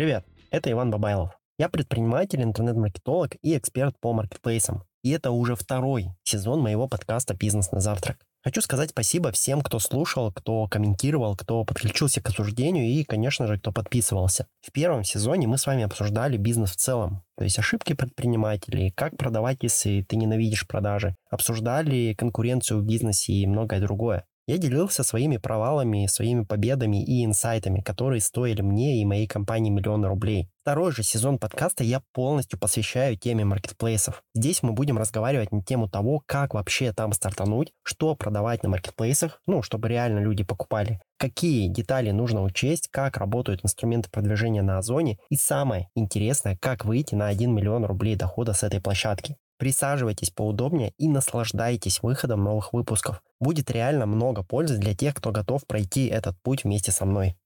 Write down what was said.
Привет, это Иван Бабайлов. Я предприниматель, интернет-маркетолог и эксперт по маркетплейсам. И это уже второй сезон моего подкаста «Бизнес на завтрак». Хочу сказать спасибо всем, кто слушал, кто комментировал, кто подключился к обсуждению и, конечно же, кто подписывался. В первом сезоне мы с вами обсуждали бизнес в целом, то есть ошибки предпринимателей, как продавать, если ты ненавидишь продажи, обсуждали конкуренцию в бизнесе и многое другое. Я делился своими провалами, своими победами и инсайтами, которые стоили мне и моей компании миллионы рублей. Второй же сезон подкаста я полностью посвящаю теме маркетплейсов. Здесь мы будем разговаривать на тему того, как вообще там стартануть, что продавать на маркетплейсах, ну, чтобы реально люди покупали, какие детали нужно учесть, как работают инструменты продвижения на Озоне и самое интересное, как выйти на 1 миллион рублей дохода с этой площадки. Присаживайтесь поудобнее и наслаждайтесь выходом новых выпусков. Будет реально много пользы для тех, кто готов пройти этот путь вместе со мной.